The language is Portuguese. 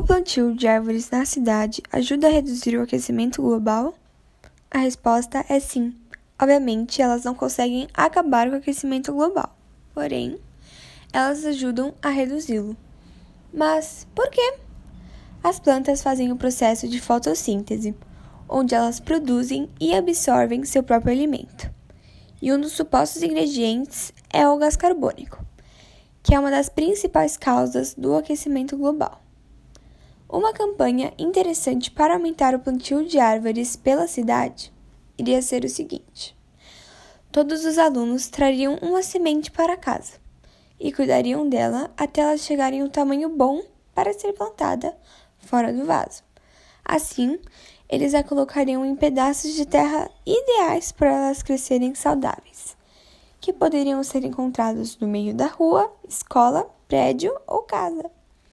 O plantio de árvores na cidade ajuda a reduzir o aquecimento global? A resposta é sim. Obviamente, elas não conseguem acabar com o aquecimento global, porém, elas ajudam a reduzi-lo. Mas por quê? As plantas fazem o processo de fotossíntese, onde elas produzem e absorvem seu próprio alimento. E um dos supostos ingredientes é o gás carbônico, que é uma das principais causas do aquecimento global. Uma campanha interessante para aumentar o plantio de árvores pela cidade iria ser o seguinte: todos os alunos trariam uma semente para casa e cuidariam dela até elas chegarem ao tamanho bom para ser plantada fora do vaso. Assim, eles a colocariam em pedaços de terra ideais para elas crescerem saudáveis, que poderiam ser encontrados no meio da rua, escola, prédio ou casa.